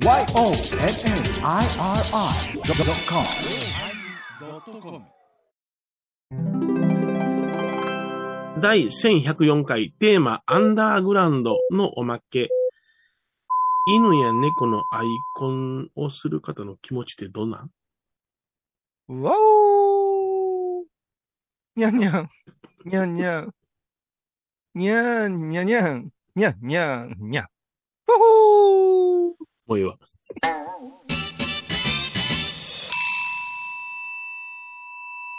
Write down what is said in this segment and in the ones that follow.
YONNIRI.com 第1104回テーマアンダーグラウンドのおまけ。犬や猫のアイコンをする方の気持ちってどんなん？わおー。にゃんにゃん、にゃんにゃん、にゃんにゃんにゃん、にゃんにゃんにゃん。もういいわ。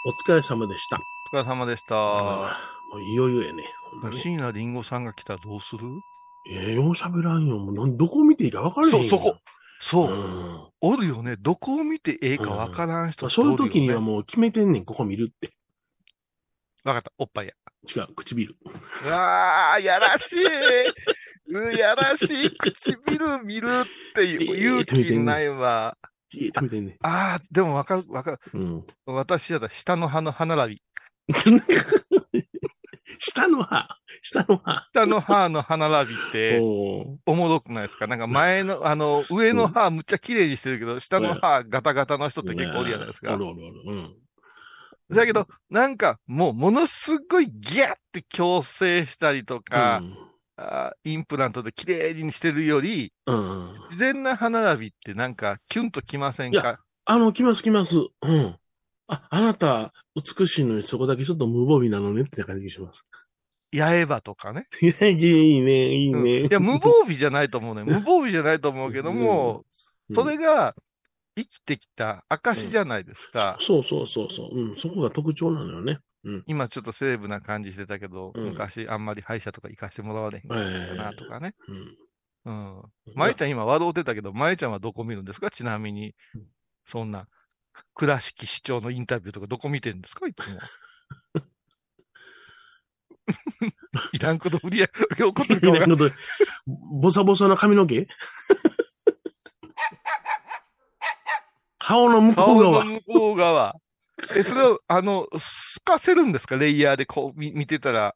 お疲れ様でした。お疲れ様でした。あーもういよいよやね。椎名林檎さんが来たらどうする？ええよう喋らんよ。もうなんどこ見ていいか分からへんよ。そう、そこ。そうう。ん。おるよね。どこを見てええかわからん人まあそういう時にはう。もう決めてんねん、ここ見るって。わかった。おっぱいや。違う、唇。うわー、やらしい。うやらしい。唇見るって 勇気ないわ。ねん。あー、でもわかる、わかる。うん。私やだ、下の歯の歯並び。下の歯。下の歯。下の歯の歯並びって、おもろくないですか？なんか前の、あの、上の歯むっちゃ綺麗にしてるけど、下の歯ガタガタの人って結構おるじゃないですかお。るおるおる。うん。だけど、なんかもうものすごいギャーって矯正したりとか、インプラントで綺麗にしてるより、うん。うん。自然な歯並びってなんかキュンときませんいやかあの、来ます来ます。うん。あ、あなた、美しいのにそこだけちょっと無防備なのねって感じがします。八重歯とかね。いや、いいね、いいうんね。いや、無防備じゃないと思うね。無防備じゃないと思うけども、うんそれが生きてきた証じゃないですか。そうそうそうそう。うん、そこが特徴なのよね。うん。今ちょっとセレブな感じしてたけど、うん昔あんまり歯医者とか行かしてもらわれへんかったなとかね。うん。うん。舞ちゃん今笑うてたけど、舞ちゃんはどこ見るんですか？ちなみにうん。そんな、倉敷市長のインタビューとかどこ見てるんですか？いつも。いらんこと振りや、怒ってるかいわかんなこと、ボサボサの髪の毛？顔の向こう顔の側。向こう側。え、それを、あの、透かせるんですか？レイヤーでこう見見てたら。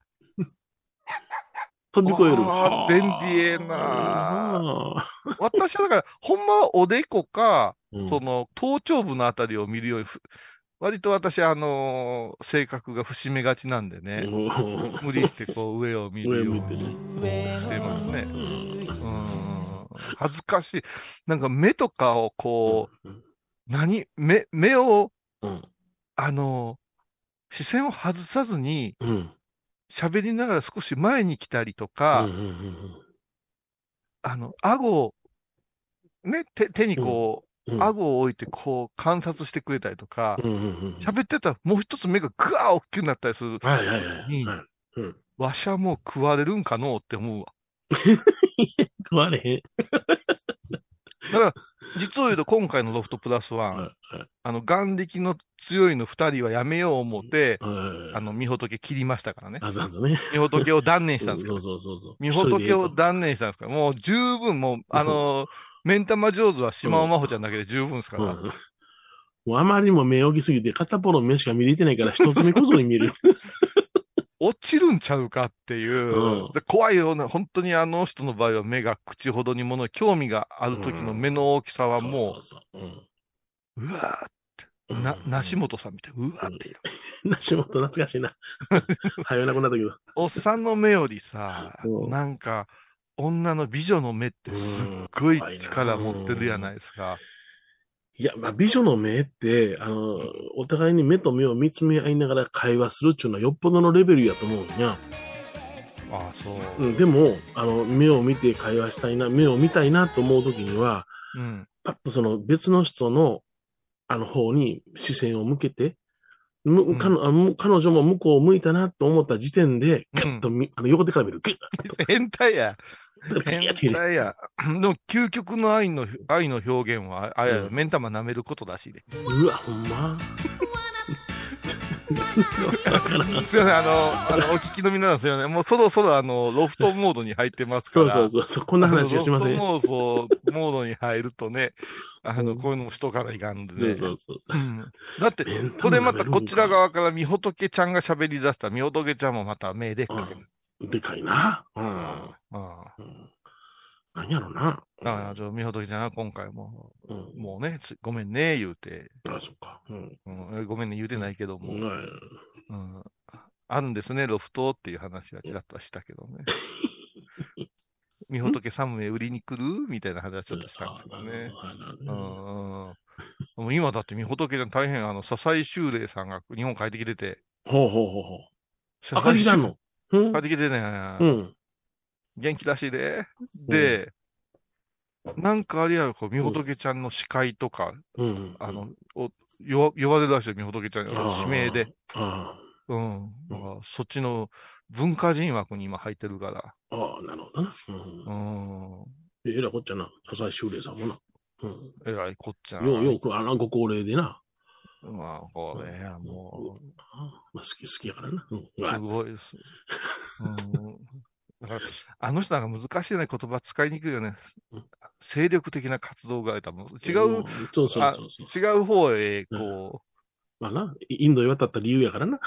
飛び越える。便利ええなあ私はだから、ほんまはおでこか、ーその、頭頂部のあたりを見るようにふ、割と私、あのー性格が節目がちなんでね、うん無理してこう上を見るようにね。してますね。うんうん。恥ずかしい。なんか目とかをこうんう、何？目、目を、うんあのー視線を外さずにうん喋りながら少し前に来たりとうか、んうんうんあの、顎を、ね、手、手にこう、うん顎を置いてこう観察してくれたりとか、うんうんうん喋ってたらもう一つ目がぐわー大きくなったりする。はいはいはいにはい。うん。わしゃもう食われるんかのうって思うわ。食われへん。だから、実を言うと今回のロフトプラスワン、あの、眼力の強いの二人はやめよう思って、はいあの、みほとけ切りましたからね。あざんすね。みほとけを断念したんですけそうど、そうそうそう。みほとけを断念したんですから、もう十分もう、あの、目ん玉上手は島尾真帆ちゃんだけで十分ですから。うんもうあまりにも目大きすぎて、片方の目しか見れてないから、一つ目こそに見える。落ちるんちゃうかっていう、うんで怖いような、本当にあの人の場合は目が口ほどにもの、興味がある時の目の大きさはもそうそうわーうんな、梨本さんみたい。うわーっていう。梨本懐かしいな。早いなくなったけど。おっさんの目よりさ、うんなんか、女の美女の目ってすっごい力持ってるやないですか。いや、まあ、美女の目って、あの、お互いに目と目を見つめ合いながら会話するっていうのはよっぽどのレベルやと思うんや。ああ、そう。うん、でも、あの、目を見て会話したいな、目を見たいなと思うときには、うん。パッとその別の人の、あの方に視線を向けて、むうん彼あの彼女も向こうを向いたなと思った時点で、うんガッとみ、あの横手から見る。グッ 変態や。変態や。でも、究極の愛の、愛の表現は、あれや、うん目ん玉舐めることらしいで。うわ、ほんま？すいません、あの、あの、お聞きの皆さんすいません。もうそろそろあの、ロフトモードに入ってますから。そうそうそう、こんな話はしません。ロフトモード、モードに入るとね、あの、うんこういうのもしとかないかんでね。そうそうそう。うんだって、これまたこちら側からみほとけちゃんが喋り出したら、みほとけちゃんもまた目でっかける。でかいな。うん。うんうん何やろな。だから、ちょ、みほとけちゃんは今回も、うん。もうね、つごめんね、言うて、あ、そっか。うん。うんえごめんね、言うてないけども、うんうん、あるんですね、ロフトっていう話はちらっとはしたけどね。みほとけ3名売りに来るみたいな話はちょっとしたんですけどね。うあんうんもう今だってみほとけちゃん大変、あの、笹井修礼さんが日本帰ってきてて、ほうほうほうほう。笹赤木さんの？うん帰ってきてね、うん。元気らしいで。で、なんかあれやろ、こう、みほとけちゃんの司会とか、うん。あの、お呼呼ばれるらしい、みほとけちゃんに。指名で。。あうん。だかそっちの文化人枠に今入ってるから。あ、あ、なるほどな。うんう。ん。えらいこっちゃな。笹井修礼さんもな。うん。えらいこっちゃな。よう、よく、あの、ご高齢でな。まあ、これや、もう、あまあ、好き、好きやからな。うん。すあごいです。うん。だから、あの人なんか難しいね、言葉使いにくいよねうん。精力的な活動が多分、違う、んそうそうあそうそう。違う方へ、こまあな、インドへ渡った理由やからな。う、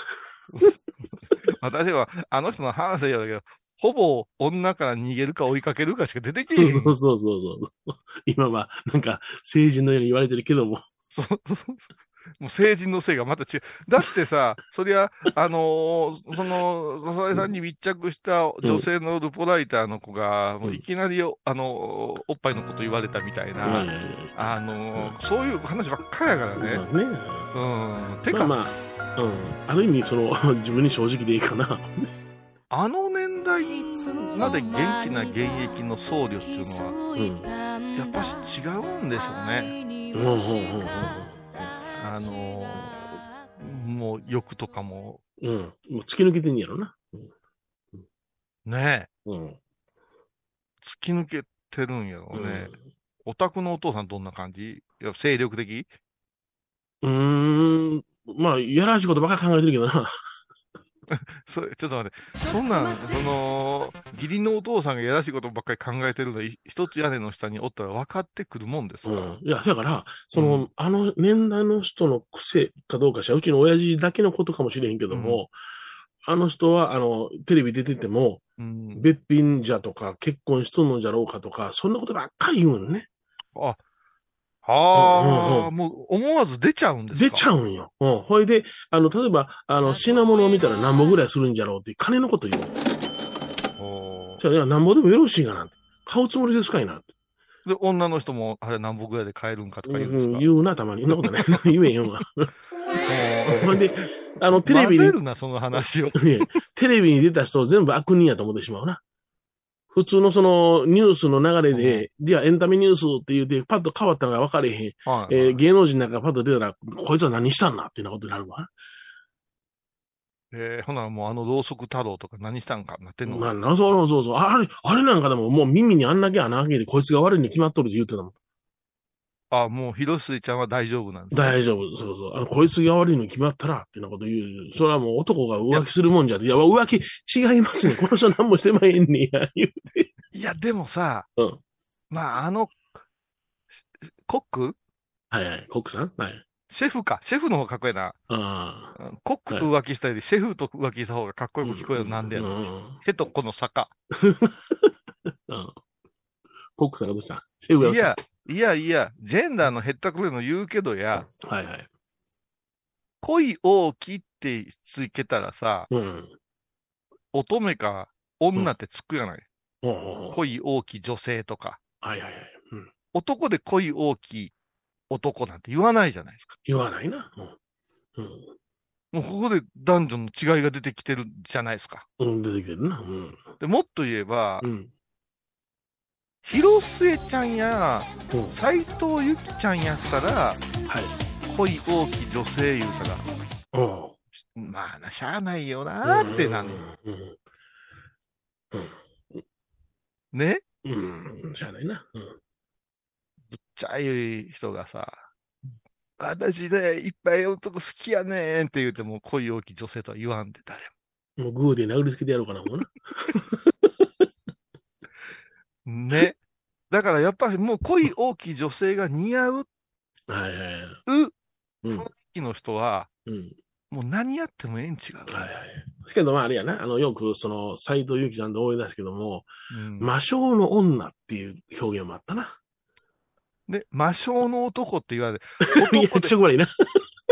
私は、あの人の反省やだけど、ほぼ女から逃げるか追いかけるかしか出てきそうへん。そうそうそう。今は、なんか、成人のように言われてるけども。そうもう成人のせいがまた違う。だってさ、そりゃ、あのーその、笹井さんに密着した女性のルポライターの子が、もういきなり、あのーおっぱいのこと言われたみたいな、あのーそういう話ばっかりやからね。まあね。うん。てか、まあまあ、うん。ある意味、その、自分に正直でいいかな。あの年代まで元気な現役の僧侶っていうのは、うん。やっぱし違うんでしょうね。うん、うん、うん、あのーもう欲とかも、うん。うん。もう突き抜けてんやろな。ねうん。突き抜けてるんやろうね。お宅のお父さんどんな感じ？いや精力的？うん。うーん。まあ、やらしいことばっかり考えてるけどな。それ、ちょっと待って。そんなん、その、義理のお父さんがやらしいことばっかり考えてるのい一つ屋根の下におったら分かってくるもんですか、うん。いや、だから、その、うんあの年代の人の癖かどうかしら、うちの親父だけのことかもしれへんけども、あの人は、あの、テレビ出てても、うん。べっぴんじゃとか、結婚しとんのじゃろうかとか、そんなことばっかり言うんね。あ、はあ、うんもう思わず出ちゃうんですか？出ちゃうんよ。うん。ほいで、あの、例えば、あの、品物を見たら何本ぐらいするんじゃろうって、金のこと言う。じゃあ、いや、何本でもよろしいかな。買うつもりですかいな。で、女の人も、あれ何本ぐらいで買えるんかとか言うんですか、うん言うな、たまに。そんなことない。言えんよ。も うほんで、あの、テレビにるな、その話を。ねテレビに出た人を全部悪人やと思ってしまうな。普通のそのニュースの流れで、じゃあエンタメニュースって言って、パッと変わったのが分かれへん。はいえー芸能人なんかパッと出たら、こいつは何したんだっていうようなことになるわ。えーほな、もうあのろうそく太郎とか何したんかなってんの、まあ、なそうそうそう。あれ、あれなんかでももう耳にあんだけ穴開けて、こいつが悪いに決まっとるって言ってたもん。あ、もう広末ちゃんは大丈夫なんですね大丈夫。そうそう。あの、こいつが悪いに決まったら、ってなこと言う。それはもう男が浮気するもんじゃで。いや、浮気違いますね。この人何もしてまへんねや。言うて。いや、でもさ、うんまあ、あの、コック？はいはい。コックさん？はい。シェフか。シェフの方がかっこいいな。コックと浮気したより、シェフと浮気した方がかっこよく聞こえるのなんでやろ。へとこの坂。うんコックさんがどうした？シェフがどういした？や、いやいや、ジェンダーのへったくれの言うけどや、はいはい。恋大きってつけたらさ、うん。乙女か女ってつくやない？ほうほうほう恋大き女性とか。はいはいはい。うん。男で恋大き男なんて言わないじゃないですか。言わないな。うん。もうここで男女の違いが出てきてるじゃないですか。うん。うん、出てきてるな。うん。でもっと言えば、うん。広末ちゃんやうん。斎藤由貴ちゃんやったら、はい。恋大き女性言うたら、うん。まあな、しゃあないよなーってなる。うん。ねうん。うん。しゃあないな。うん。ぶっちゃい人がさ、私ね、いっぱい男好きやねんって言うても恋大き女性とは言わんで、誰もうグーで殴りつけてやろうかな、もうな。も。ね。だからやっぱりもう恋大き女性が似合う。はいはい。はい。うん。雰囲気の人は、うん。もう何やってもええん違う。はいはい。ですけど、まああれやな、あの、よくその、斎藤由貴ちゃんで思い出すけども、うん魔性の女ってい。う表現もあったな。で、魔性の男って言われて、い。や、男でちょ、これい。いな。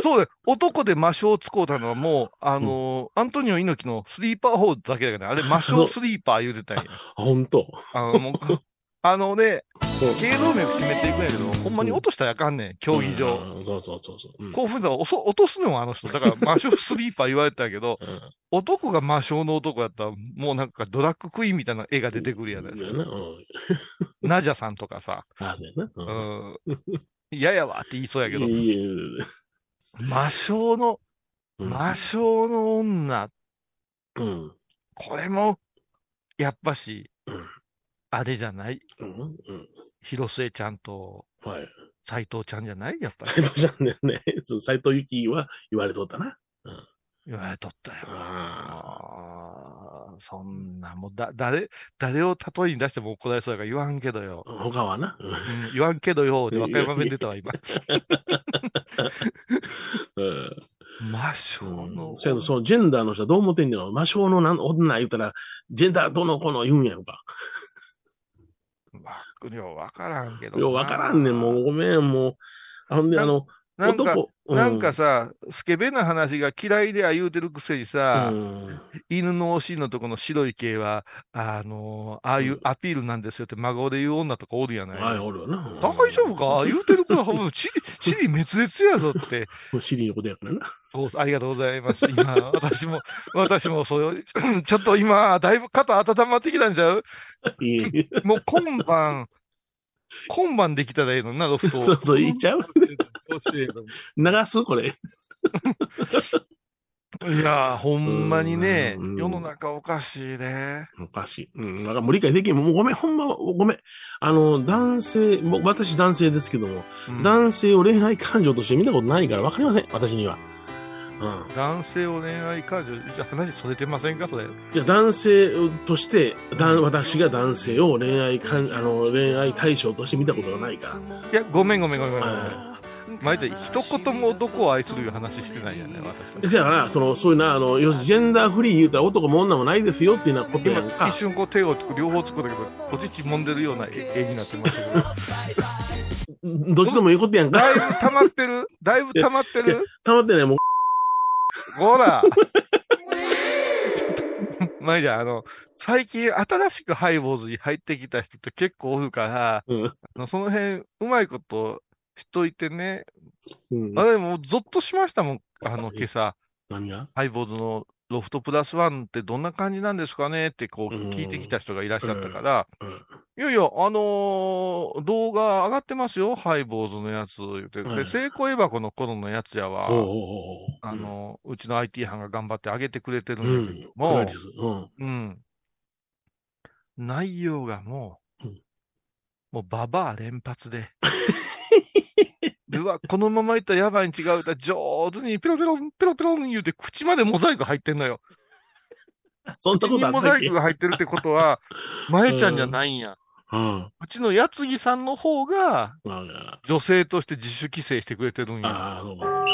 そうだよ。男で魔性を使うたのはもう、あのーアントニオ猪木のスリーパーホールだけだからね。あれ魔性スリーパー言うてたんや。あほんと。あの、もう、あのね、うん頸動脈締めていくんやけど、ほんまに落としたらあかんねん、競技場。うんそうそうそうそう。うん興奮したらおそ落とすのよ、あの人。だから魔性スリーパー言われてたけど、うん男が魔性の男やったら、もうなんかドラッグクイーンみたいな絵が出てくるやないですか。ナジャさんとかさ、あ、そうやな。ううんん。嫌やわって言いそうやけど、いい魔性の、うん魔性の女、うん。これも、やっぱし、うんあれじゃない？うん。うん。広末ちゃんとはい。斎藤ちゃんじゃない？やっぱり。斎藤ちゃんだよね。斎藤由貴は言われとったな。言われとったよ。あああ、そんな、もう、だ、誰、誰を例えに出しても怒られそうやから言わんけどよ。あ。他はな。言わんけどよ、で和歌山弁出たわ、今。うん魔性のうん。そやけど、そのジェンダーの人はどう思ってんねんの？魔性のなん女言うたら、ジェンダーどうのこうの言うんやろか。わようわからんけど。ようわからんねん、もうごめん、もう。あほんで、あの、なんか、男、うなんかさ、スケベな話が嫌いでは言うてるくせにさ、うん犬のお尻のとこの白い毛は、あのああいうアピールなんですよって真顔で言う女とかおるやない。はい、おるよな。大丈夫か？言うてる子は、もう、チリ、チリ滅裂やぞって。うんシリのことやからな。そうありがとうございます。今、私も、私もそれを、ちょっと今、だいぶ肩温まってきたんちゃう？いいもう今晩、今晩できたらええのにな、ロフト。そうそう言っちゃう？流す？これ。えいやー、ほんまにねうん、世の中おかしいね。おかしい。うん。だからもう理解できん。もうごめん、ほんま、ごめん。あの、男性、もう私男性ですけども、うん男性を恋愛感情として見たことないからわかりません。私には。うん。男性を恋愛感情、じゃあ話それてませんかそれ。いや、男性として、だ私が男性を恋愛かん、あの、恋愛対象として見たことがないかいや、ごめんごめんごめんごめん。ら。前じゃ一言も男を愛するいう話してないよね、私とえ。せやから、その、そういうな、あの、要するにジェンダーフリー言うたら男も女もないですよっていうようなことやん今、か一。瞬こう手をつく、両方つくんだけど、お乳揉んでるような絵 絵になってますけど。どっちでもいいことやんか。だいぶ溜まってるだいぶ溜まってるたまってない、もう。ほら前じゃん、あの、最近新しくハイボーズに入ってきた人って結構おるから、うん。あのその辺、うまいことしといてね。うんあ。れ、もうゾッとしましたもん。あの、今朝、何が？ハイボーズのロフトプラスワンってどんな感じなんですかねってこううん聞いてきた人がいらっしゃったから、うん。いやいや、あのー動画上がってますよ、ハイボーズのやつ言って。で、はい成功エバコの頃のやつやわ。おうおうおうおうあ、の、うちの IT 班が頑張って上げてくれてるうんん。だけどクも。うん。うん。内容がもう、うんもうババア連発で。うわ、このままいったらやばいに違う歌、上手にペロペロン、ペロペロン言うて、口までモザイク入ってんのよ。そんなことモザイクが入ってるってことは、まえちゃんじゃないんや。うん。うちのやつぎさんの方が、あ女性として自主規制してくれてるんや。あ、そうか。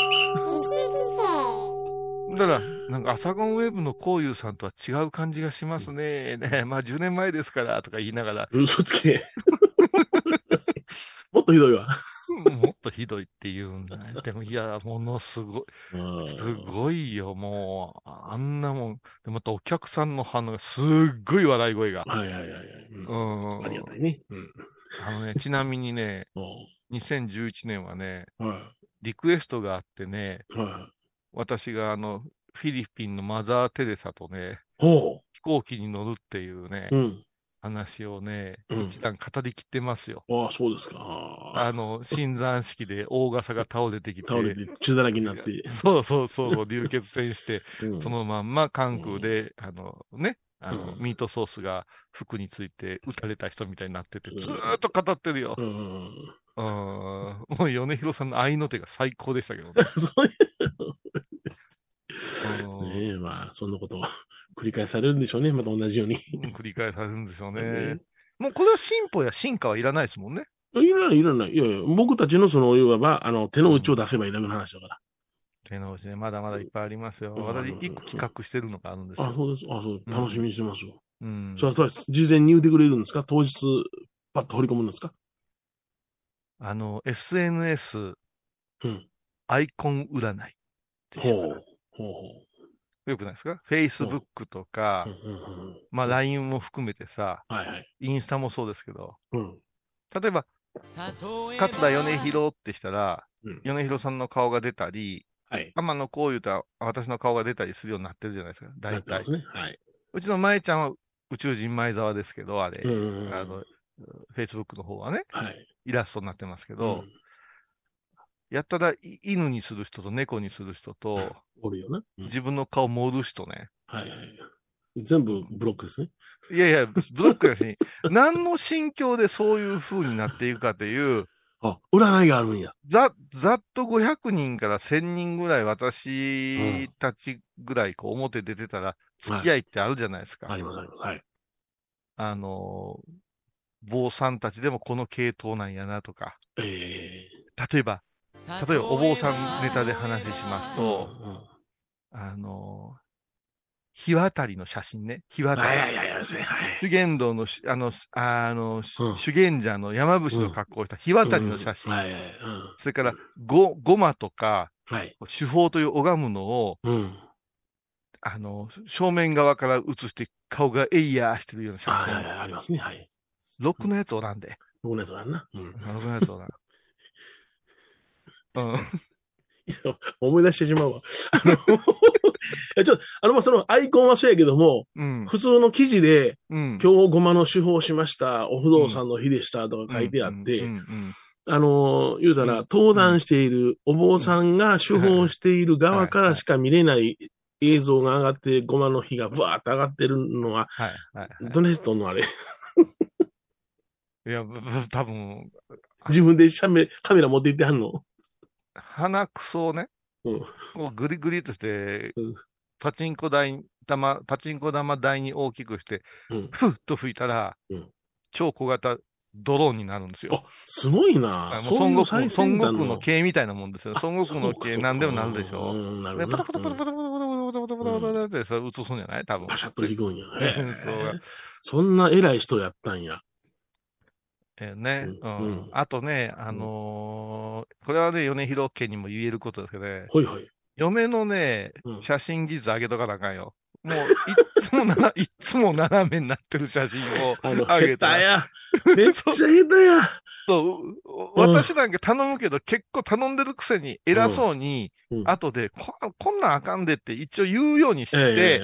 だから、なんか、アサゴンウェブのこういうさんとは違う感じがしますね。ねまあ、10年前ですから、とか言いながら、嘘つけ。もっとひどいわ。もっとひどいって言うんだね。でも、いや、ものすごい、うんすごいよ、もう、あんなもん。で、またお客さんの反応がすっごい笑い声が。はいはいはいはい。ううんん。ありがたいね。うん。あのね、ちなみにね、お2011年はね、うはリクエストがあってね、い。はい。私があの、フィリピンのマザー・テレサとね、ほ飛行機に乗るっていうね、う。うん。話をね、うん一段語りきってますよ。ああ、そうですか。あの、新山式で大傘が倒れてきて、倒れて血だらけになって。そうそうそう、流血戦して、うんそのまんま関空で、あのね、あの、うんミートソースが服について撃たれた人みたいになってて、うんずーっと語ってるよ。うん、もう米広さんの愛の手が最高でしたけどね。ねえ、まあ、そんなことを 繰り返されるんでしょうね。また同じように。繰り返されるんでしょうねね。もうこれは進歩や進化はいらないですもんね。いらない、いらない。いやいや、僕たちのその、いわば、あの、手の内を出せばいいだけの話だから。手の星ね、まだまだいっぱいありますよ。うん私、うん一個企画してるのがあるんですあ、よ。そうです。あ、そう。楽しみにしてますよ。うん。それは、事前に言うてくれるんですか？当日、パッと掘り込むんですか？あの、SNS うん。アイコン占いって知ほう。ほうほよくないですか ?Facebook とかう。、うんうんうん。まあ LINE も含めてさ、はいはい。インスタもそうですけど、うん。例えば、勝田米広ってしたら、うん米広さんの顔が出たり、はい。天野こう言うたら私の顔が出たりするようになってるじゃないですか。な大体。ね。はい。うちの舞ちゃんは宇宙人前沢ですけど、あれ、うんうんうん。あの、Facebook の方はね、はい。イラストになってますけうど、んやったらい犬にする人と猫にする人と、おるよな。うん自分の顔盛る人ね。はいはい。全部ブロックですね。いやいや、ブロックやし、何の心境でそういう風になっていくかという、あ、占いがあるんや。ざ、ざっと500人から1000人ぐらい私たちぐらいこう表出てたら付き合いってあるじゃないですか。ありますあります。はい。あのー、坊さんたちでもこの系統なんやなとか。え例えば、例えばお坊さんネタで話しますえと、あのー、日渡りの写真ね。日渡り。はいはいはいはいですね。はい。修験道のし、あの、すあの、うん修験者の山伏の格好をした日渡りの写真。うんはいはいそれから、ご、ごまとか、はい。手法という拝むのを、うん。あの、正面側から写して顔がエイヤーしてるような写真。はいはいはい。ありますね。はい。ロックのやつおらんで。僕のやつなんな。うん。ロックのやつおらん。うん。思い出してしまうわ。あの、えちょっと、あの、まあ、そのアイコンはそうやけども、うん。普通の記事で、うん。今日ごまの手法しました、お不動産の日でしたとか書いてあって、あの、言うたら、うん登壇しているお坊さんが手法している側からしか見れない映像が上がって、ごまの火がブワーって上がってるのは、どれとんのあれ。いや、多分、自分でシャメカメラ持って行ってはんの？鼻くそをね、うん。こうグリグリとしてうん、パチンコ台、玉、パチンコ玉台に大きくして、うん。ふっと吹いたらうん、超小型ドローンになるんですよ。あ、すごいあな。孫悟最空、孫悟空の系みたいなもんですよ。あ孫悟空の系何でもなるでしょ。うん、なるで、ほどパタパタパタパタパタパタパタパタパタってそれ映すんじゃない多分。パシャッといくんや。へえそうそんな偉い人やったんや。えーね、ううんんうんあとね、あのーこれはね、米広家にも言えることですけどね、ほいほい。嫁のねう、ん写真技術上げとかなあかんよ。もう、いっつもな、いっつも斜めになってる写真を上げた下手や。めっちゃ下手や。そう、私なんか頼むけど、結構頼んでるくせに偉そうに、うん後でこ、こんなんあかんでって一応言うようにして、え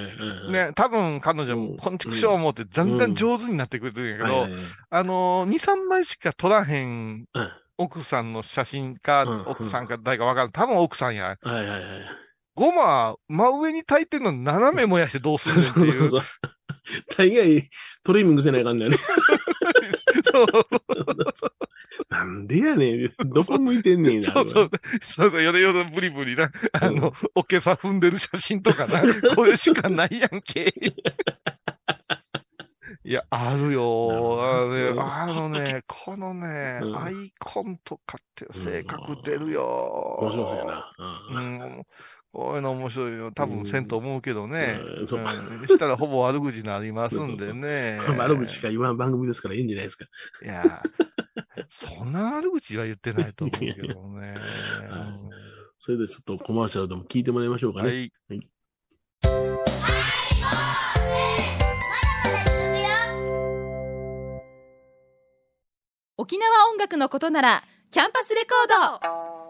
え、ね、多分彼女うんも、こんちくしょう思って、だんだん上手になってくれてるんやけど、あのー、2、3枚しか撮らへんうん奥さんの写真か、うん奥さんか誰かわからん。多分奥さんや。はいはいはい。ごま、真上に炊いてんの斜め燃やしてどうすんねんっていう。大概、トリミングせないかんだよね。そうなんでやねん。どこ向いてんねんな。そうそう。そうそう、よれよれブリブリな、あの、おけさ踏んでる写真とかな、これしかないやんけ。いや、あるよあのね。あのね、このねう、んアイコンとかって性格出るよ。面白そうやな。ううんん。こういうの面白いよ。多分せんと思うけどね。うんそううんしたらほぼ悪口になりますんでね。悪口しか言わん番組ですからいいんじゃないですか。いや、そんな悪口は言ってないと思うけどね。はいそれでちょっとコマーシャルでも聞いてもらいましょうかはね。い。沖縄音楽のことならキャンパスレコード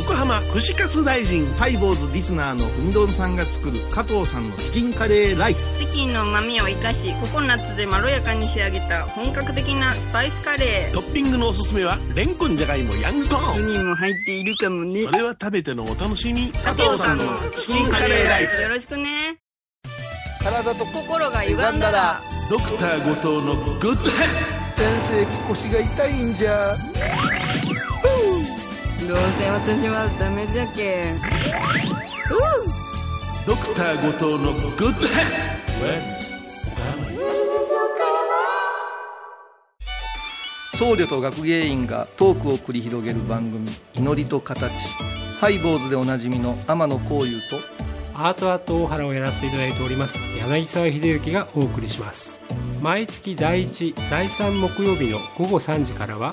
横浜串カツ大臣。ハイボーズリスナーのうみどんさんが作る加藤さんのチキンカレーライス。チキンの旨味を生かしココナッツでまろやかに仕上げた本格的なスパイスカレー。トッピングのおすすめは、レンコンじゃがいもヤングコーン。にも入っているかもね。それは食べてのお楽しみ。加藤さんのチキンカレーライス。よろしくね。体と心が歪んだら。ドクター後藤のグッドヘッ先生腰が痛いんじゃどうせ私はダメじゃけ。ドクター後藤のグッドヘッ僧侶と学芸員がトークを繰り広げる番組「祈りと形」ハイボーズでおなじみの天野幸雄と。アートアート大原をやらせていただいております。柳沢秀幸がお送りします。毎月第1第3木曜日の午後3時からは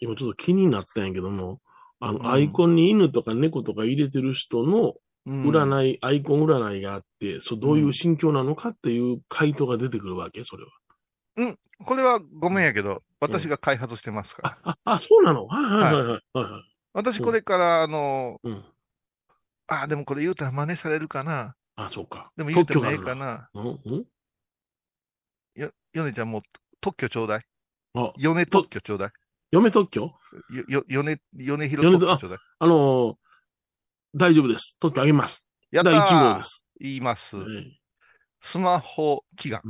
今ちょっと気になったんやけどもあの、うん。アイコンに犬とか猫とか入れてる人のうん。占い、アイコン占いがあってそうどういう心境なのかっていう回答が出てくるわけそれは。これはごめんやけど、私が開発してますから。ああそうなの？はいはいはいはい私これから、あの、うん。あ、でもこれ言うたら真似されるかな。あそうか。でも言うてもええ特許がかな。あるなうんうん？よ、ヨネちゃんもう特許ちょうだい。あヨネ特許ちょうだい。嫁特許？よ、よ、ヨネ、ヨネヒロ特許ちょうだい？あのー大丈夫です。特許あげます。やった第1号ーです。言いますえ。えスマホ祈願。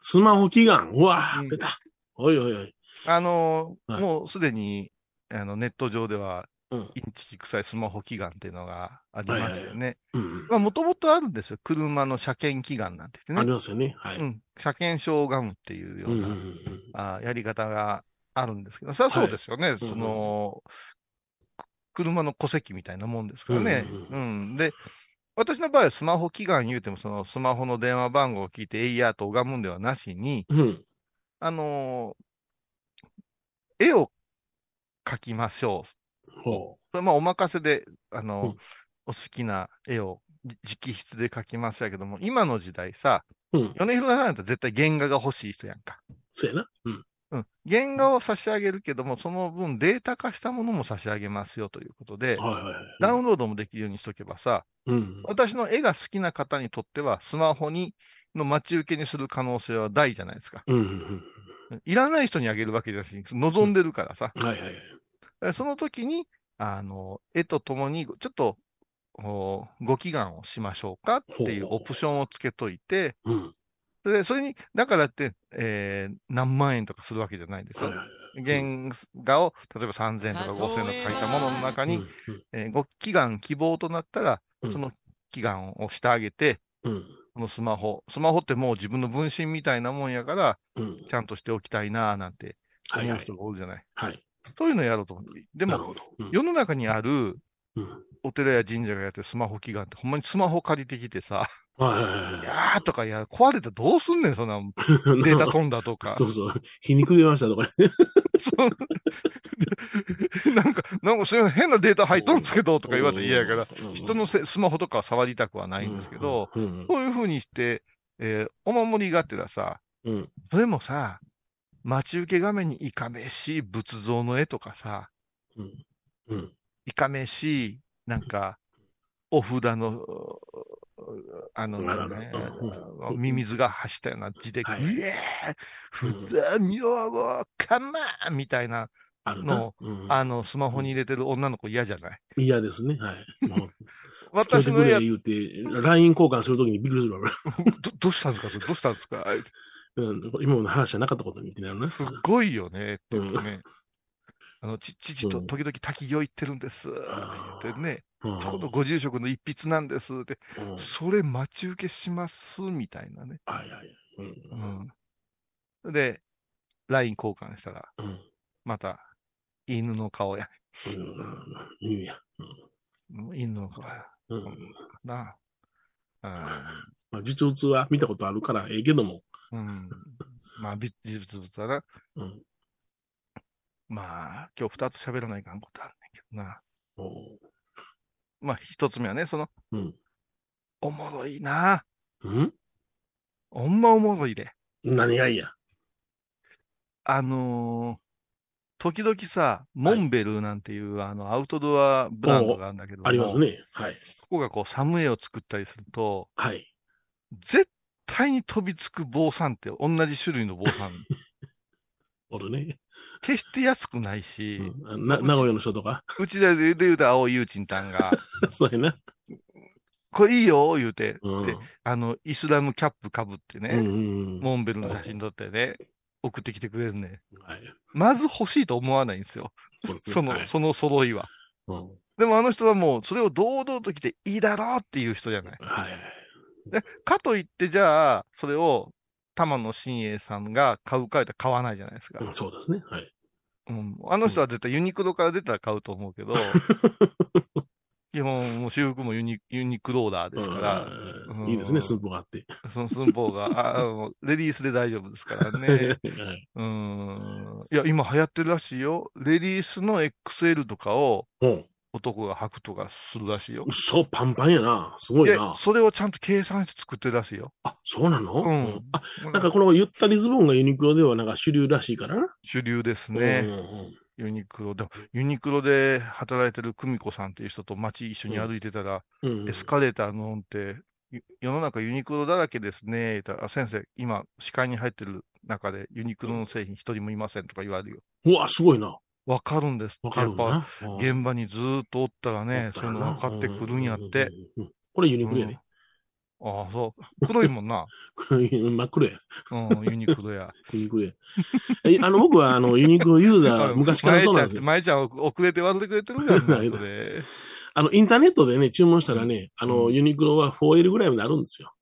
スマホ祈願。うわうんー出た。おいおいおい。あのーはいもうすでに、あの、ネット上では、うん。インチキ臭いスマホ祈願っていうのがありましたよね。うん。まあ、もともとあるんですよ。車の車検祈願なんて言あ。りますよね。はい。うん。車検証を拝むっていうようんうな、うんうんあやり方があるんですけど、それはそうですよね。うんその、車の戸籍みたいなもんですからね。ううんん、で、私の場合はスマホ祈願言うても、そのスマホの電話番号を聞いて、えいやーと拝むんではなしに、うん。うん。あのー絵を描きましょう。ほそれまあお任せで、あのーうんお好きな絵をじ直筆で描きましたけども、今の時代さ、う。うん。米広さんだったら絶対原画が欲しい人やんか。そうやな。うん。うん。原画を差し上げるけども、その分データ化したものも差し上げますよということで、はいはいはい。ダウンロードもできるようにしとけばさ、うん。私の絵が好きな方にとっては、スマホに、の待ち受けにする可能性は大じゃないですか。うんうんいらない人にあげるわけじゃなし、望んでるからさ。うん。はいはいはい。えその時に、あの、絵とともに、ちょっと、おご祈願をしましょうかっていうオプションをつけといて、うん。で、それに、だからって、えー何万円とかするわけじゃないんですよはい。はいはい。原画を、例えば3000円とか5000円とか書いたものの中に、うんえーご祈願希望となったら、うんその祈願をしてあげて、うん。このスマホ、スマホってもう自分の分身みたいなもんやから、うん。ちゃんとしておきたいなぁなんてはいはい思う人。がおるじゃない。はい。そういうのやろうと思う。でも、世の中にあるうん。お寺や神社がやってるスマホ祈願って、ほんまにスマホ借りてきてさ、はいやーとか、いや、壊れてどうすんねん、そんなはい。データ飛んだとか。そうそう。皮肉出ましたとかね。なんか、なんか、そういう変なデータ入っとんですけど、とか言われて嫌やから、うん人のせスマホとかは触りたくはないんですけど、、そういうふうにして、えーお守りがてらさ、うん。それもさ、待ち受け画面にいかめしい仏像の絵とかさ、うん。うん。いかめしい、なんか、お札の、あの、ねうんミミズが発したような字で、はいイエー札名簿かまーみたいな、の。うんあの、スマホに入れてる女の子嫌じゃない？嫌ですね。はい。私の絵や言うて、LINE 交換するときにびっくりするわ。ど、どうしたんですか？それどうしたんですか？うん、今の話じゃなかったことに言ってなるな。すっごいよね、ってうん。あの、ち、父とうん時々滝行行ってるんです。ってね、うんちょうどご住職の一筆なんです。って、うんそれ待ち受けします、みたいなね。はいはい。うんうん。で、LINE 交換したら、うんまた、犬の顔や。うんいいや。うん犬の顔や。うんうんなあ。まあ、実物は見たことあるからええけども。うん。うん。まあ、美実物だな。うんまあ、今日二つ喋らないかんことあるんだけどな。おまあ一つ目はね、その、うん。おもろいな。うん？ほんまおもろいで。何がいいや。あのー時々さ、モンベルなんていう、あの、アウトドアブランドがあるんだけども、ありますね。はい。ここがこう、サムエを作ったりすると、はい。絶対に飛びつく坊さんって同じ種類の坊さん。おるね。決して安くないし、うんな、名古屋の人とか？うちで言うと青いゆうちんたんが、そうやな。これいいよ、言うて、うんで、あの、イスラムキャップかぶってね、うんうんうんモンベルの写真撮ってね、送ってきてくれるね。はい。まず欲しいと思わないんですよ。その、はいその揃いは。うんでもあの人はもう、それを堂々と着ていいだろうっていう人じゃない。はい。で、かといって、じゃあ、それを、玉野真栄さんが買うか言ったら買わないじゃないですか。うんそうですね。はい。うん、あの人は絶対ユニクロから出たら買うと思うけど、基本、もう私服もユニユニクローダーですから、うんいいですね、寸法があって。その寸法が、ああのレディースで大丈夫ですからね。はいうん。いや、今流行ってるらしいよ。レディースの XL とかをうん。男が履くとかするらしいよ。そう、パンパンやな。すごいでな、。それをちゃんと計算して作ってるらしいよ。あ、そうなの？うんあ、なんかこのゆったりズボンがユニクロではなんか主流らしいから？な。主流ですうんね。うんユニクロでも、ユニクロで働いてる久美子さんっていう人と街一緒に歩いてたら、うんうんエスカレーターの音って、ゆ世の中ユニクロだらけですね。言ったらあ先生、今、視界に入ってる中でユニクロの製品一人もいませんとか言われるよ。うわ、すごいな。わかるんですって。やっな。ぱ、現場にずーっとおったらね、そういうの分かってくるんやって。。うんうんうんうんこれユニクロやね。ああ、そう。黒いもんな。これ真っ黒や。うん、ユニクロや。ユニクロや。えあの、僕はあの、ユニクロユーザー、昔からそうなんですよ。前ちゃん、前ちゃん遅れて笑ってくれてるからな、それ。あの、インターネットでね、注文したらね、あの、うんユニクロは 4L ぐらいまであるんですよ。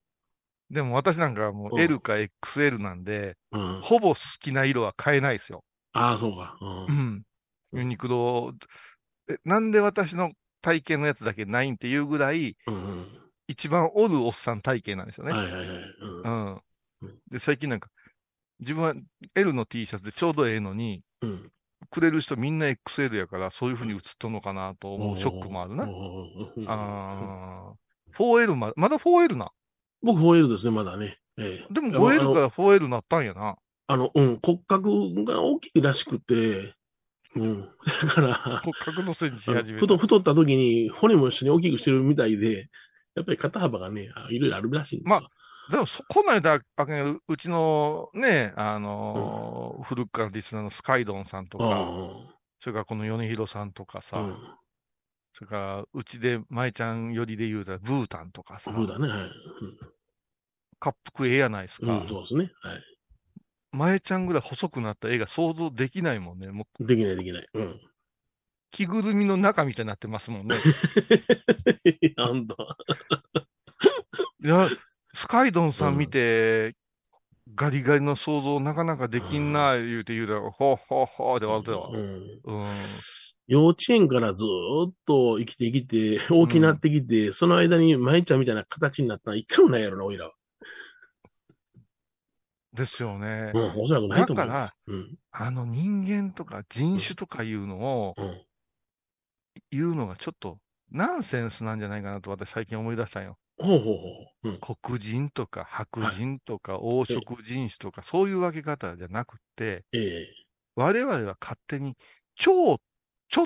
でも私なんかはもううん L か XL なんで、うん。ほぼ好きな色は買えないですよ。ああ、そうか。ううんん。ユニクロ、えなんで私の体型のやつだけないんっていうぐらい、うんうん。一番おるおっさん体型なんですよね。はいはいはい。うん。で、最近なんか、自分は L の T シャツでちょうどええのに、うん。くれる人みんな XL やから、そういう風に映っとんのかなと思うショックもあるな。あー 4L ま、まだ 4L な？僕 4L ですね、まだね。ええでもいや 5L あのから 4L なったんやな。あの、うん、骨格が大きいらしくて、うん。だから、骨格のせいにし始めた太。太った時に骨も一緒に大きくしてるみたいで、やっぱり肩幅がね、あいろいろあるらしいんですよ。でも、そこの間、ううちのね、あのー古くからリスナーのスカイドンさんとか、それからこの米広さんとかさ、うん。それからうちで舞ちゃんよりで言うたらブータンとかさ、そうだね、はい。滑腹ええやないですか。うん、うん、そうですね。はい。舞ちゃんぐらい細くなった絵が想像できないもんね。もうできない、できない。うん。着ぐるみの中みたいになってますもんね。なんだ。いや、スカイドンさん見て、ガリガリの想像なかなかできんな、言うて言うたら、ほうほうほうで笑ってたわ。うん。うん。幼稚園からずーっと生きてきて、大きなってきて、その間に舞ちゃんみたいな形になったの一回もないやろな、おいらは。ですよね。うん、おそらくないと思だか。うん。あの人間とか人種とかいうのをうん。言うのがちょっとナンセンスなんじゃないかなと私最近思い出したんよ。ほうほうほう。うん。黒人とか白人とか黄色人種とかそういう分け方じゃなくて、ええ我々は勝手に蝶、蝶、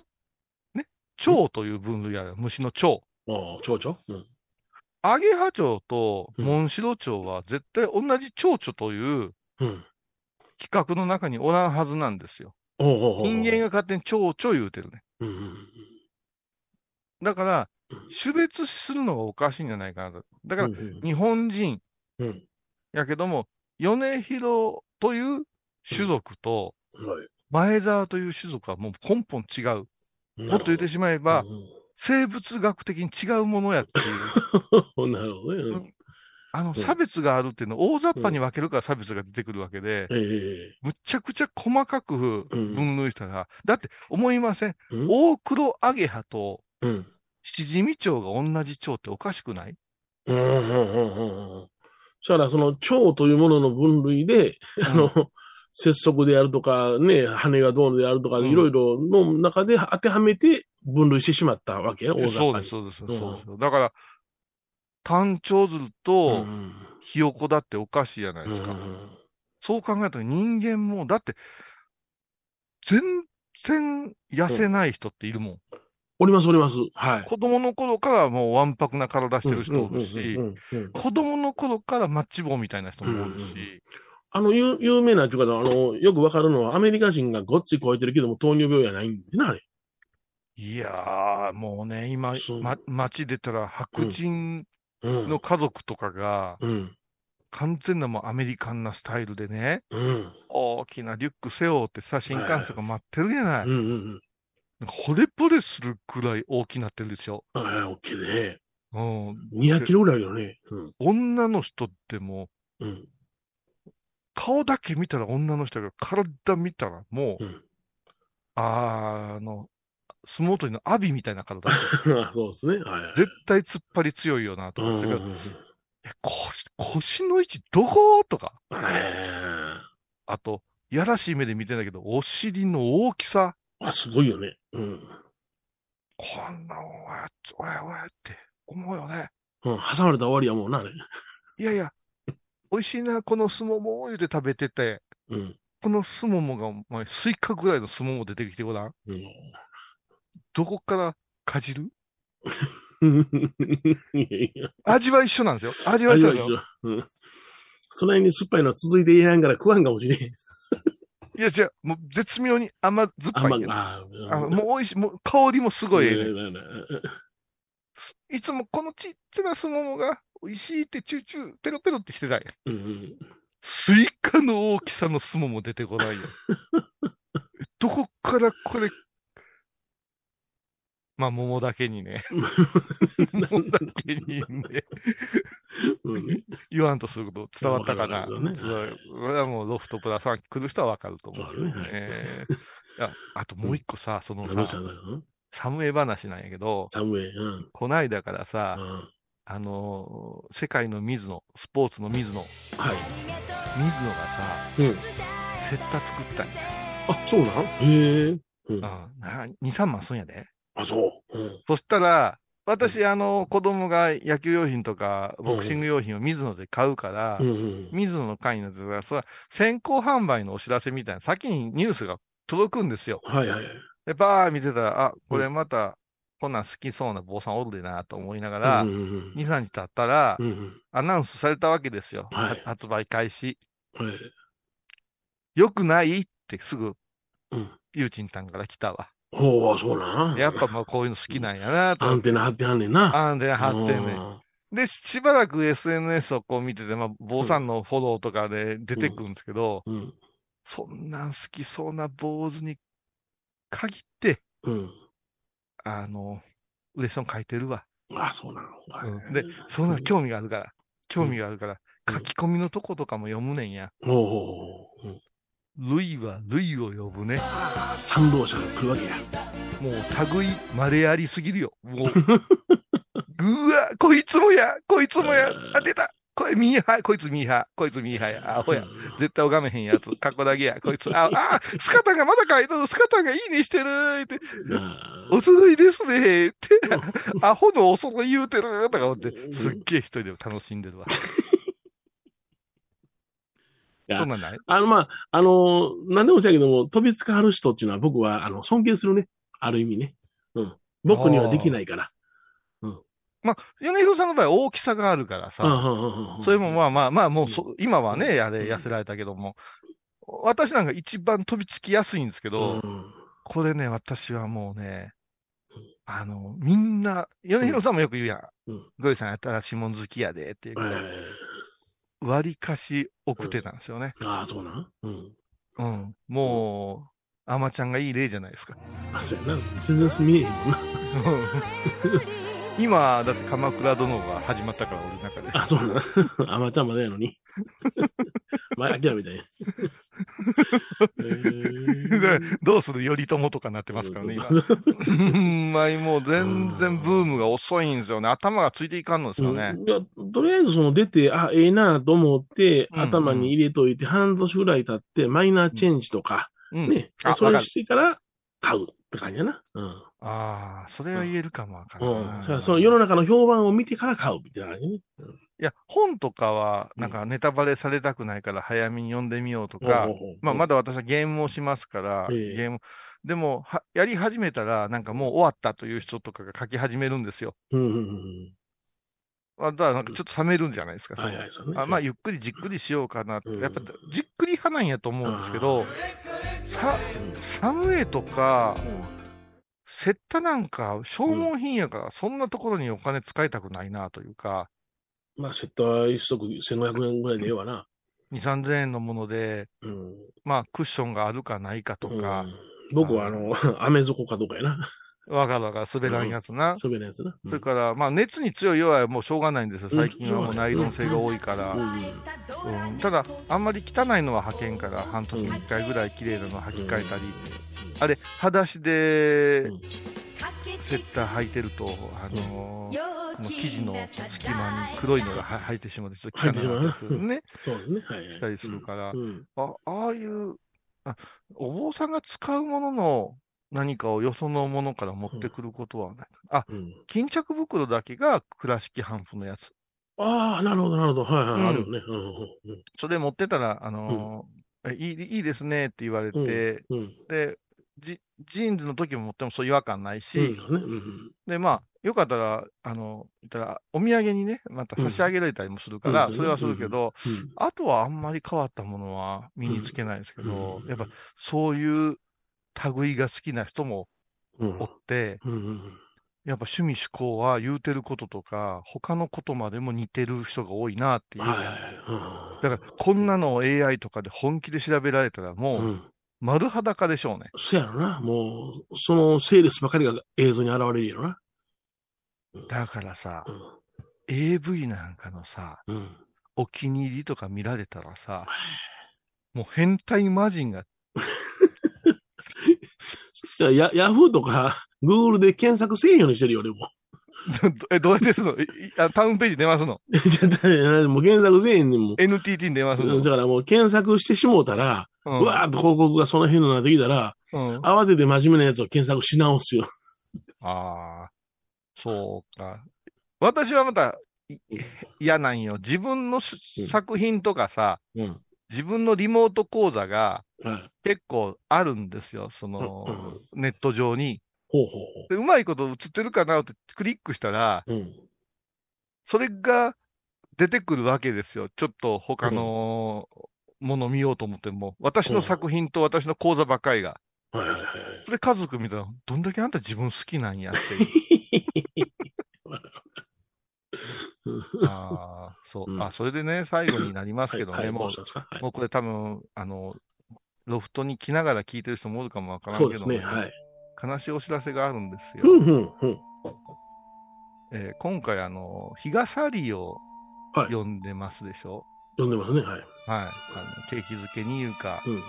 ね、蝶という分類ある。虫の蝶。ああ、蝶々？うん。アゲハチョウとモンシロチョウは絶対同じ蝶々といううん。規格の中におらんはずなんですよ。人間が勝手に蝶々言うてるね。だからうん、種別するのがおかしいんじゃないかなと。だから日本人うん。やけども、米広という種族と、はい。前沢という種族はもう根本違う。もっと言ってしまえば、うん生物学的に違うものやっていう。う んなるほどね。うん。あの、ん。差別があるっていうのを大雑把に分けるから差別が出てくるわけで、ええ。むっちゃくちゃ細かくうん分類したら、だって思いません？うん。大黒アゲハとうん。シジミチョウが同じ蝶っておかしくない？うん、うん、うん、うん。うんそしたら、その、蝶というものの分類で、あの、節足であるとか、ね、羽がどうであるとか、うん。いろいろの中で当てはめて分類してしまったわけ？そうです、そうです、そううんです。だから、単調鶴うとんひよこだっておかしいじゃないうんですか。うんそう考えたら人間も、だって、全然痩せない人っているもん。おります、おります。はい。子供の頃からもうわんぱくな体してる人もいるし、子供の頃からマッチ棒みたいな人もいるし、うんうんあの、有有名なっていうか、あの、よくわかるのは、アメリカ人がごっつい超えてるけども、糖尿病やないんでな、あれ。いやー、もうね、今そう、ま、街出たら白人うん。の家族とかが、うん。完全なもうアメリカンなスタイルでね、うん。大きなリュック背負ってさ、新幹線が待ってるじゃない。うんうん惚れ惚れするくらい大きなってるでしょ。うん。はい、オッケーで。うん。200キロぐらいよね。うん。女の人ってもう、うん。顔だけ見たら女の人が体見たらもう、うん。あーあの、相撲取りのアビみたいな体。そうですね。はい。絶対突っ張り強いよなとうん思ってうんうんえ腰、腰の位置どことか。えあと、やらしい目で見てんだけど、お尻の大きさ。ーあ、すごいよね。うん。こんなおや、おやおやって思うよね。うん。挟まれたら終わりやもんな、あれ。いやいや、美味しいな、このすもも言うて食べてて、うん。このすももが、お前、スイカぐらいのすもも出てきてごらん。うん。どこからかじる？味は一緒なんですよ。味は一緒ですよ。うん。その辺に酸っぱいのは続いていらんから食わんかもしれん。いや、じゃもう絶妙に甘酸っぱいね、あんま、ああもう美味しい、もう香りもすごいええね、ね。いつもこのちっちゃなすももが美味しいってチューチュー、ペロペロってしてたんや。うんうん。スイカの大きさのすもも出てこないよ。どこからこれ、まあ、桃だけにね。桃だけにね。うん言わんとすること伝わったかな。わかるわかるそれこれはもうロフトプラスワン来る人はわかると思うねね。いや、あともう一個さ、そのさ、のサムエ話なんやけど、サムエ、うん。こないだからうさ、ん。あのー世界の水野、スポーツの水野、はい。水野がさ、うん。セッタ作ったんや。あ、そうなん？へえ。うんうん。な2、3万すんやで。あ、そう。うん。そしたら、私、あの、子供が野球用品とか、ボクシング用品を水野で買うから、うんうん。水野の会になってたら、それは先行販売のお知らせみたいな、先にニュースが届くんですよ。はいはい。で、バー見てたら、あ、これまた、こんなん好きそうな坊さんおるでなと思いながら、うんうん2、3日経ったらうん。う、んアナウンスされたわけですよ。はい発売開始。うん。はい。よくない？ってすぐ、うん。ゆうちんたんから来たわ。ほう、そうなん？やっぱまあこういうの好きなんやなと。アンテナ張ってはんねんな。アンテナ張ってんねうんで、しばらく SNS をこう見てて、まあ、坊さんのフォローとかで出てくるんですけど、うん。そんなん好きそうな坊主に限って、うん。あの、ウレソン書いてるわ。あ、そうなの。はいうんで、そんな興味があるから、興味があるから、書き込みのとことかも読むねんや。ほうほうほううん。類は類を呼ぶね。賛同者が来るわけや。もう、類まれありすぎるよ。もう、うわ、こいつもや、こいつもや、あ、出た。これミーハー、こいつミーハー、こいつミーハーや、アホや。絶対拝めへんやつ、かっこだけや、こいつ、あ、あ、スカタンがまだ書いてる、スカタンがいいねしてる、って、お揃いですね、って、アホのお揃い言うてる、とか思って、すっげえ一人で楽しんでるわ。や。そんなんない？あの、まあ、あの、何でもそうやけども、飛びつかはる人っていうのは僕は、あの、尊敬するね。ある意味ね。うん。僕にはできないから。まあ、米広さんの場合は大きさがあるからさ、うんうんうんうんそれもまあまあまあ、もうそ、今はね、あれ痩せられたけども、私なんか一番飛びつきやすいんですけど、うん。これね、私はもうね、あの、みんな、米広さんもよく言うやん。うん。ゴリさんやったら指紋好きやでっていうけど、割りかし奥手なんですよね。ああ、そうなん？うん。うん。もう、アマちゃんがいい例じゃないですか。あ、そうやな。全然見えへんもんな。今、だって鎌倉殿が始まったから、俺の中で。あ、そうなん。あまちゃんまだやのに。前諦めたんや。でどうする頼朝とかなってますからね、今。うんまあ、もう全然ブームが遅いんですよね。頭がついていかんのですよね。いや、とりあえずその出て、あ、ええなと思って、うん頭に入れといて、半年ぐらい経って、マイナーチェンジとか、うんね、あそれしてから買う。って感じやな。うん。ああ、それは言えるかもわかん。ない。だからその世の中の評判を見てから買うみたいな感じね。うんいや、本とかは、なんかネタバレされたくないから早めに読んでみようとかまあまだ私はゲームをしますから、ええゲーム、でも、は、やり始めたら、なんかもう終わったという人とかが書き始めるんですよ。うんうんうんあだからなんかちょっと冷めるんじゃないですか。うん。はいはい、ね。あまあ、ゆっくりじっくりしようかなって。うんやっぱ、じっくり派なんやと思うんですけど、さ、うんサムウェイとか、うんセッタなんか消耗品やから、そんなところにお金使いたくないなというか、まあ、セットは一足1500円ぐらいでええわな。2、3000円のもので、うん。まあ、クッションがあるかないかとかうん、僕はあの、アメ底かどうかやな。わかるわかる、滑らんやつな。そべるやつな。それから、まあ、熱に強い弱いはもうしょうがないんですよ。うん最近はもうナイロン製が多いから。うん。うんただ、あんまり汚いのは履けんから、半年に1回ぐらい綺麗なの履き替えたり。あれ、裸足でうん、セッター履いてると、あのーこの生地の隙間に黒いのがは入ってしまって、ちょっと汚かったりするね。そうですね。はいはい。したりするからうん。あああいうあ、お坊さんが使うものの何かをよそのものから持ってくることはない。あ、うん。巾着袋だけが倉敷帆布のやつ。ああ、なるほど、なるほど。はいはい。うんあるよね。うんうんそれ持ってたら、あのーえいい、いいですねって言われて。で、ジジーンズの時も持ってもそう違和感ないし、で、まあ、よかったら、あの、たら、お土産にね、また差し上げられたりもするから、うんそれはするけど、うん。あとはあんまり変わったものは身につけないですけど、うんやっぱそういう類が好きな人も。おって、やっぱ趣味趣向は言うてることとか、他のことまでも似てる人が多いなっていう。はいはいはい。だから、こんなのを AI とかで本気で調べられたらもう、丸裸でしょうね。そやろな。もう、そのセールスばかりが映像に現れるやろな。だからさ、AV なんかのさ、お気に入りとか見られたらさ、もう変態魔人が、や、ヤフーとか、グーグルで検索せえへんようにしてるよ、俺も。え、どうやってすんのあタウンページ出ますの？もう検索せえへんねんもん。?NTT に出ますの？だからもう検索してしもうたら、ううわーっと広告がその辺のなってきたら、うん。慌てて真面目なやつを検索し直すよ。ああ、そうか。私はまた、い嫌なんよ。自分の作品とかさ、うん。自分のリモート講座がはい。結構あるんですよ。そうんの、ネット上に。ほうほうでうまいこと映ってるかなってクリックしたら、ほう。うん。それが出てくるわけですよ。ちょっと他のもの見ようと思っても、私の作品と私の講座ばっかりが。それ家族見たら、どんだけあんた自分好きなんやって いう。ああ、そう。うんあ、それでね、最後になりますけどね、はいはいもうもうこれ多分、あの、ロフトに来ながら聞いてる人もおるかもわからんけど、そうですね。はい。悲しいお知らせがあるんですよ。ふんふんふん。えー今回、あの、日傘りをはい。読んでますでしょ？読んでますね。はい。はい。あの、景気づけに言うか、うん。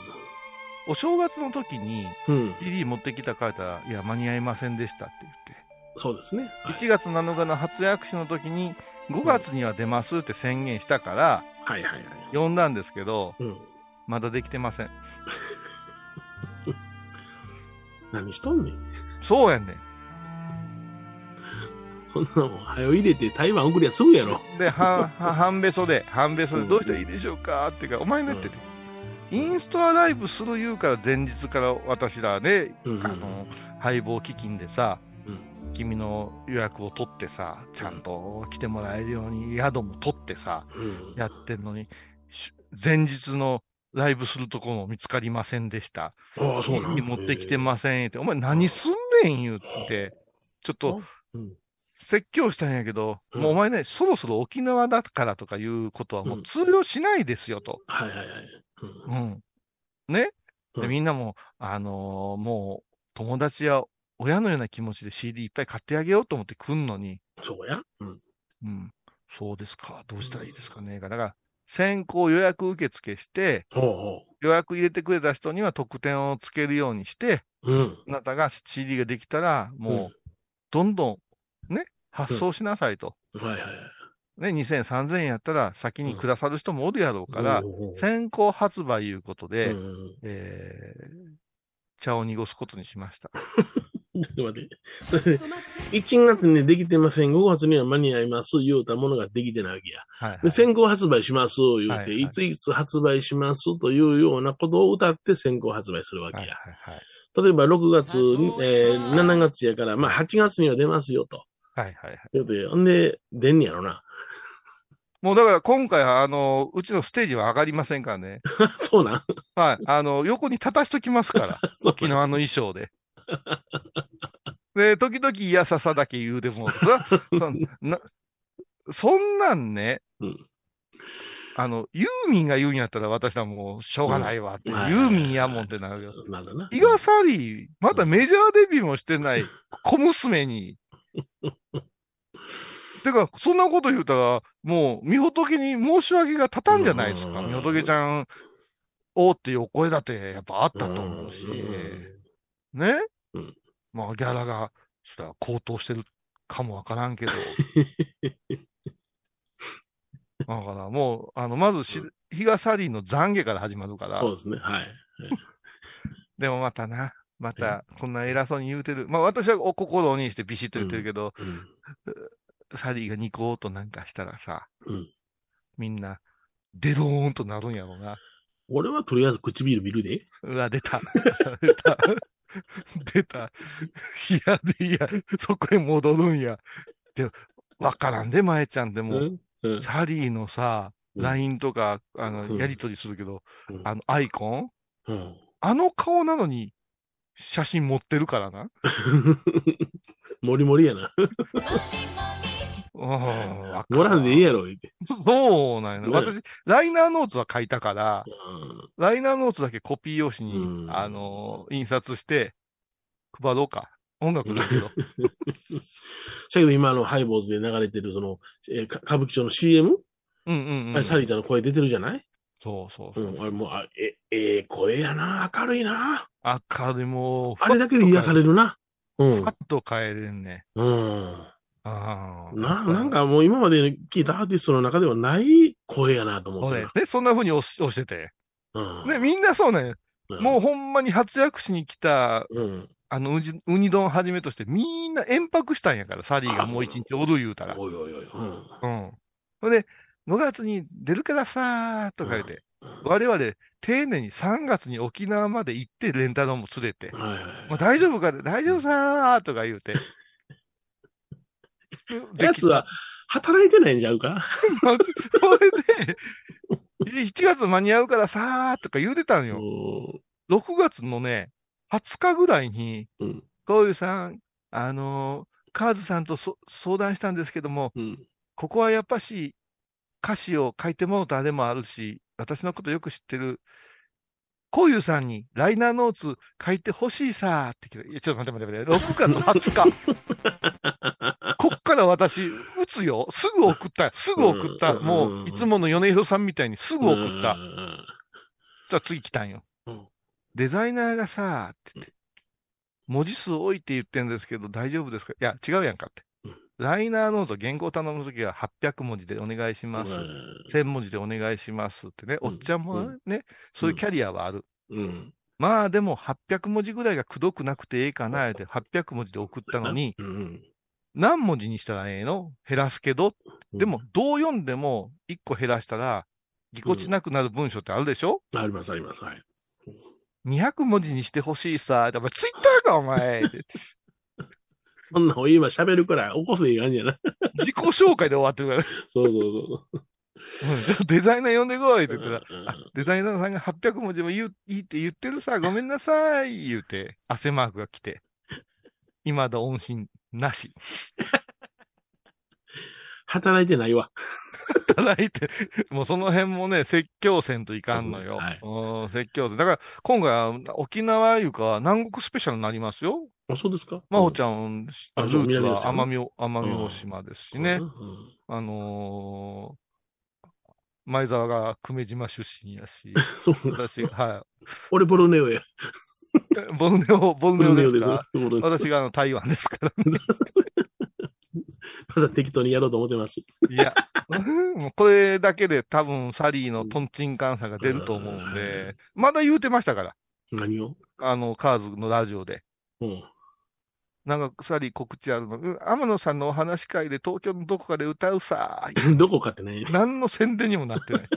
お正月の時にうん。CD 持ってきたからいや、間に合いませんでしたって言って、そうですね。はい1月7日の初役所の時に、5月には出ますって宣言したから、はいはいはい。読んだんですけど、うん。まだできてません。何しとんねん。そうやねん。そんなもん、早入れて台湾送りゃすぐやろ。で、は、は、半べそで、半べそでうんどうしたらいいでしょうかっていうか、お前ねってて、インストアライブする言うから前日から私らで、うんあの、配合基金でさ、うん君の予約を取ってさ、ちゃんと来てもらえるように宿も取ってさ、うん。やってんのに、し前日のライブするところも見つかりませんでした。ああ、そうなん持ってきてませんって、お前何すんねん言って、ちょっとうん。説教したんやけど、うんもうお前ね、そろそろ沖縄だからとかいうことはもう通用しないですよと。はいはいはい。うんうん。ね、みんなも、あのーもう友達や親のような気持ちで CD いっぱい買ってあげようと思って来んのに、そうや？うん。うん。そうですか。どうしたらいいですかね。だから、先行予約受付して、ほうほ予約入れてくれた人には特典をつけるようにして、う。うん。あなたが CD ができたら、もう、どんどん、ね、発送しなさいと。はいはいはい。ね、2000円、3000円やったら先にくださる人もおるやろうから、うん先行発売いうことで、うんえー茶を濁すことにしました。ちょっと待って。それで1月にできてません。5月には間に合います。言うたものができてないわけや。はい、はい。で先行発売します。言うて、はいはいいついつ発売しますというようなことを歌って先行発売するわけはいや。はいはい。例えば6月、えー7月やから、まあ8月には出ますよと。はいはいはい。言うて、ほんで、出んねやろな。もうだから今回は、あの、うちのステージは上がりませんからね。そうなん。はい。あの、横に立たしときますから。沖縄の衣装で。で、時々いやささだけ言うでも、そそなそんなんね、うんあの、ユーミンが言うんやったら私はもうしょうがないわって、うんはいユーミンやもんってなるよ。なるほどな。伊賀サリー、まだメジャーデビューもしてない小娘に。てか、そんなこと言うたら、もう、みほとけに申し訳が立たんじゃないですか。うんみほとけちゃん、おーっていうお声だってやっぱあったと思うし。うんね、うんまあ、ギャラが、それは高騰してるかもわからんけど。だからもう、あの、まずし、日がサリーの懺悔から始まるから。そうですね。はい。でもまたな、また、こんな偉そうに言うてる。まあ私はお心にしてビシッと言ってるけど、うんサリーがニコーとなんかしたらさ、うんみんな、デローンとなるんやろうな。俺はとりあえず唇見るで。うわ、出た。出た。出た。いや、でいや、そこへ戻るんや。で、わからんで、前ちゃんでも、うんうんサリーのさ、うん LINE とか、あの、うんやりとりするけど、うんあの、アイコン？うんあの顔なのに、写真持ってるからな。もりもりやな。うん、わかごらんでいいやろ、言って。そうなんや私、ライナーノーツは書いたから、うんライナーノーツだけコピー用紙に、うんあの、印刷して、配ろうか。音楽だけど。だけど今あのハイボーズで流れてるその、え歌舞伎町の CM? うんうんうん。あれサリーちゃんの声出てるじゃない？そうそうそうう。ん。あれもう、あえ、ええ声やな。明るいな。赤でもう、あれだけで癒されるな。うんパ。ッと変えれんね。うん。ああ。な、なんかもう今まで聞いたアーティストの中ではない声やなと思ってな。そうですね。そんな風に押し押してて。うん。ね、みんなそうね。うんもうほんまに活躍しに来た、うん。あの、うじウニ丼はじめとして、みんな延泊したんやから、サリーがもう一日おる言うたら。おいおいおい。うん。うん。ほんで、5月に出るからさーとか言って、我々、丁寧に3月に沖縄まで行って、レンタロウも連れて、はいはい。まあ、大丈夫かで、大丈夫さーとか言うて。やつは、働いてないんちゃうか？それで、7月間に合うからさーとか言うてたんよ。6月のね、20日ぐらいに、うん。こういうさん、あのーカーズさんとそ相談したんですけども、うん。ここはやっぱし、歌詞を書いてもろたあれもあるし、私のことよく知ってる、こういうさんにライナーノーツ書いてほしいさーって聞いて、いや、ちょっと待って待って待って、6月20日。から私、打つよ。すぐ送った。すぐ送った。うんもう、いつもの米広さんみたいにすぐ送ったう。んじゃあ次来たんようん。デザイナーがさ、って言って、文字数多いって言ってんですけど大丈夫ですか？いや、違うやんかってうん。ライナーノート原稿頼むときは800文字でお願いします。1000文字でお願いしますってね。うんおっちゃんもね、そういうキャリアはある。うん。まあでも800文字ぐらいがくどくなくてええかなって800文字で送ったのに、うん。何文字にしたらええの？減らすけど、でも、どう読んでも1個減らしたら、ぎこちなくなる文章ってあるでしょ、ありますあります。はい。200文字にしてほしいさ。お前ツイッターか、お前。そんなの今喋るから起こせい感じやな。自己紹介で終わってるから。そうそうそう。うんデザイナー呼んでこいって言ったら、デザイナーさんが800文字も言ういいって言ってるさ、ごめんなさい、言うて、汗マークが来て、今だ音信なし。働いてないわ。働いて、もうその辺もね、説教せんといかんのよ。はいうん説教で。だから、今回は沖縄いうか、南国スペシャルになりますよ。あ、そうですか？真帆ん。ちゃん、あルーツは奄美お、奄美大島ですしね。うんあのー前澤が久米島出身やし、そう。私、は俺ボルネオや。い。ボルネオ、ボルネオですか私があの台湾ですから。まだ適当にやろうと思ってます。いや、もうこれだけで多分サリーのトンチンカンさが出ると思うんで、まだ言うてましたから。何を？あの、カーズのラジオで。うん。なんか鎖告知あるの。うん天野さんのお話し会で東京のどこかで歌うさ。どこかってね、何の宣伝にもなってない。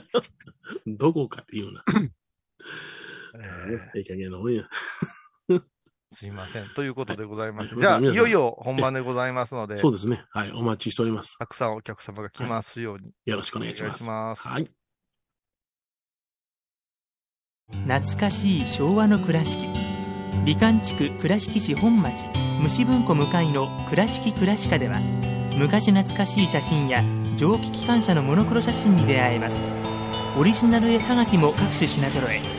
どこかって言うな。えええ加減なもんや。ー すいません。ということでございます。はいじゃあ、いよいよ本番でございますので、そうですね。はい。お待ちしております。たくさんお客様が来ますように。よろしくお願いします。します。はい。懐かしい昭和の倉敷美観地区倉敷市本町虫文庫向かいの「倉敷倉歯科」では昔懐かしい写真や蒸気機関車のモノクロ写真に出会えますオリジナル絵はがきも各種品揃え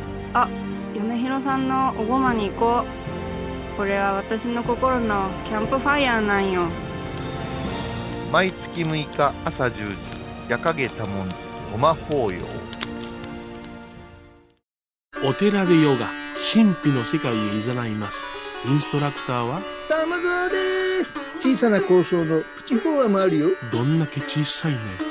あ嫁ひろさんのおごまに行こうこれは私の心のキャンプファイヤーなんよ毎月6日朝10時、夜影多文字、ごま法要。お寺でヨガ、神秘の世界へ誘います。インストラクターは、玉沢です小さな交渉のプチフォアもあるよ。どんだけ小さいね。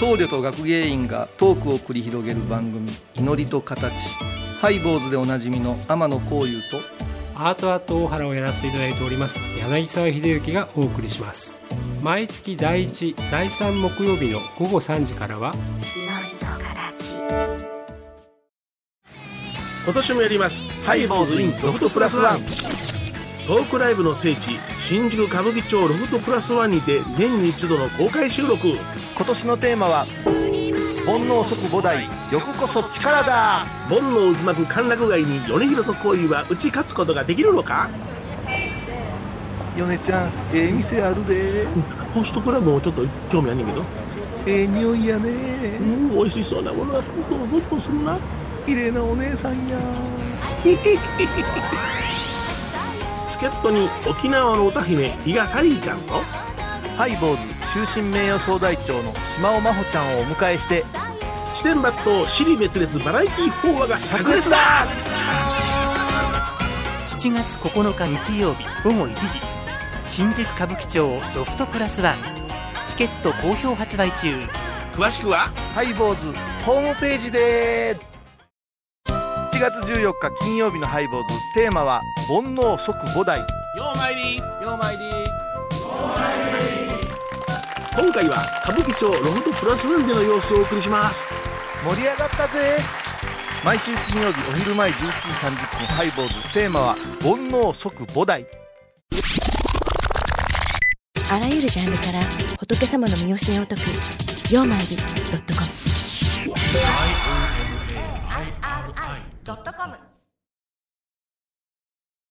僧侶と学芸員がトークを繰り広げる番組「祈りと形」ハイボーズでおなじみの天野幸雄とアートアート大原をやらせていただいております柳沢秀幸がお送りします毎月第1第3木曜日の午後3時からは今年もやります。ハイボーズインロフトプラスワントークライブの聖地、新宿歌舞伎町ロフトプラスワンにて年に一度の公開収録。今年のテーマは「煩悩即菩提欲こそ力だ。煩悩渦巻く歓楽街に米広と恋は打ち勝つことができるのか」米ちゃんええ店あるで。ホストクラブもちょっと興味あんねんけど。ええ匂いやうねん、美味しそうなものがどんどんどんするな。綺麗なお姉さんや。助っ人に沖縄の歌姫、比嘉サリーちゃんと、ハイボーズ終身名誉総代長の島尾真帆ちゃんをお迎えして七点抜刀、尻滅裂バラエティ法話が炸裂だ。7月9日日曜日午後1時。新宿歌舞伎町ロフトプラスワンチケット好評発売中。詳しくは、ハイボーズホームページで7月14日金曜日のハイボーズ。テーマは煩悩即菩提。ようまいり。ようまいり今回は歌舞伎町ロフトプラスワンでの様子をお送りします。盛り上がったぜ。毎週金曜日お昼前11時30分ハイボーズテーマは「煩悩即菩提」あらゆるジャンルから仏様の身教えを解く「曜マイルドットコム」「IOMAIRI.com」